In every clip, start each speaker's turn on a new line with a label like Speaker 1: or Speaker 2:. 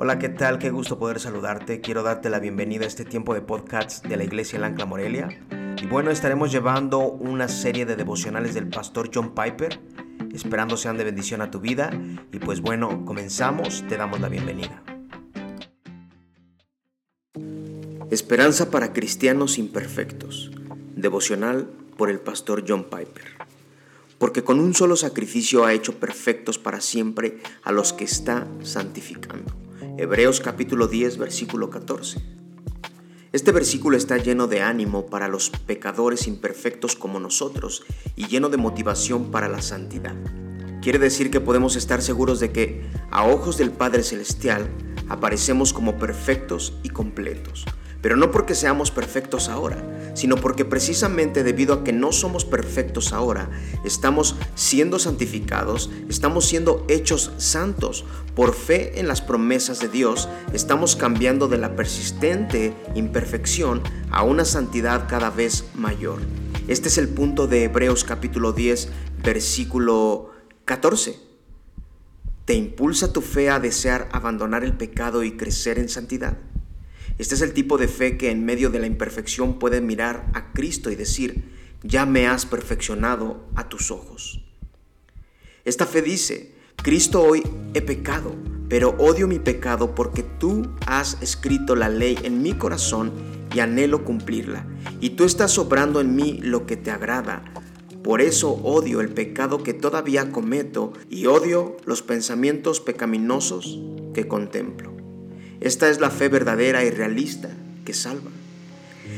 Speaker 1: Hola, ¿qué tal? Qué gusto poder saludarte. Quiero darte la bienvenida a este tiempo de podcast de la Iglesia Lancla Morelia. Y bueno, estaremos llevando una serie de devocionales del pastor John Piper, esperando sean de bendición a tu vida. Y pues bueno, comenzamos, te damos la bienvenida. Esperanza para cristianos imperfectos. Devocional por el pastor John Piper. Porque con un solo sacrificio ha hecho perfectos para siempre a los que está santificando. Hebreos capítulo 10, versículo 14. Este versículo está lleno de ánimo para los pecadores imperfectos como nosotros y lleno de motivación para la santidad. Quiere decir que podemos estar seguros de que, a ojos del Padre Celestial, aparecemos como perfectos y completos, pero no porque seamos perfectos ahora, sino porque precisamente debido a que no somos perfectos ahora, estamos siendo santificados, estamos siendo hechos santos. Por fe en las promesas de Dios, estamos cambiando de la persistente imperfección a una santidad cada vez mayor. Este es el punto de Hebreos capítulo 10, versículo 14. ¿Te impulsa tu fe a desear abandonar el pecado y crecer en santidad? Este es el tipo de fe que en medio de la imperfección puede mirar a Cristo y decir, ya me has perfeccionado a tus ojos. Esta fe dice, Cristo hoy he pecado, pero odio mi pecado porque tú has escrito la ley en mi corazón y anhelo cumplirla, y tú estás obrando en mí lo que te agrada. Por eso odio el pecado que todavía cometo y odio los pensamientos pecaminosos que contemplo. Esta es la fe verdadera y realista que salva.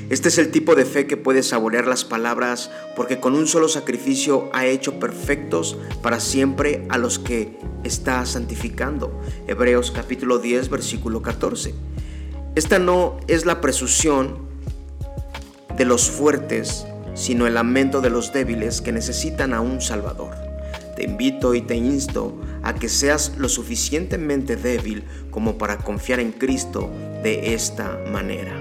Speaker 1: Este es el tipo de fe que puede saborear las palabras porque con un solo sacrificio ha hecho perfectos para siempre a los que está santificando. Hebreos capítulo 10 versículo 14. Esta no es la presunción de los fuertes, sino el lamento de los débiles que necesitan a un Salvador. Te invito y te insto a que seas lo suficientemente débil como para confiar en Cristo de esta manera.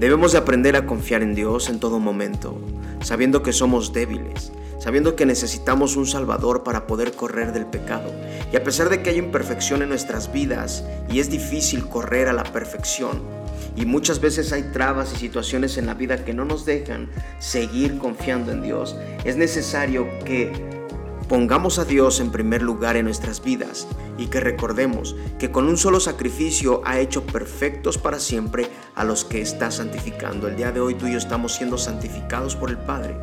Speaker 1: Debemos de aprender a confiar en Dios en todo momento, sabiendo que somos débiles, sabiendo que necesitamos un Salvador para poder correr del pecado. Y a pesar de que hay imperfección en nuestras vidas y es difícil correr a la perfección, y muchas veces hay trabas y situaciones en la vida que no nos dejan seguir confiando en Dios, es necesario que Pongamos a Dios en primer lugar en nuestras vidas y que recordemos que con un solo sacrificio ha hecho perfectos para siempre a los que está santificando. El día de hoy tú y yo estamos siendo santificados por el Padre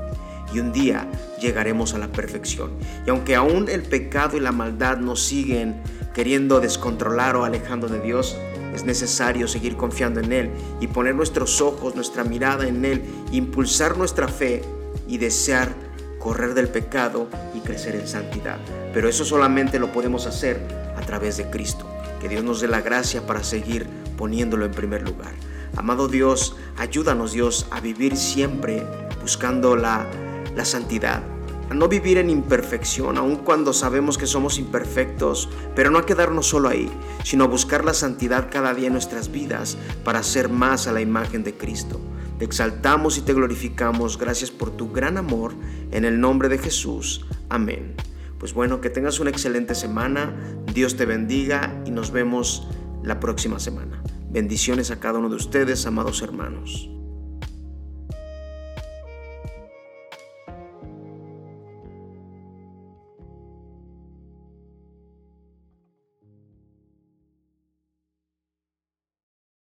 Speaker 1: y un día llegaremos a la perfección. Y aunque aún el pecado y la maldad nos siguen queriendo descontrolar o alejando de Dios, es necesario seguir confiando en Él y poner nuestros ojos, nuestra mirada en Él, impulsar nuestra fe y desear correr del pecado y crecer en santidad. Pero eso solamente lo podemos hacer a través de Cristo. Que Dios nos dé la gracia para seguir poniéndolo en primer lugar. Amado Dios, ayúdanos Dios a vivir siempre buscando la, la santidad, a no vivir en imperfección, aun cuando sabemos que somos imperfectos, pero no a quedarnos solo ahí, sino a buscar la santidad cada día en nuestras vidas para ser más a la imagen de Cristo. Te exaltamos y te glorificamos. Gracias por tu gran amor. En el nombre de Jesús. Amén. Pues bueno, que tengas una excelente semana. Dios te bendiga y nos vemos la próxima semana. Bendiciones a cada uno de ustedes, amados hermanos.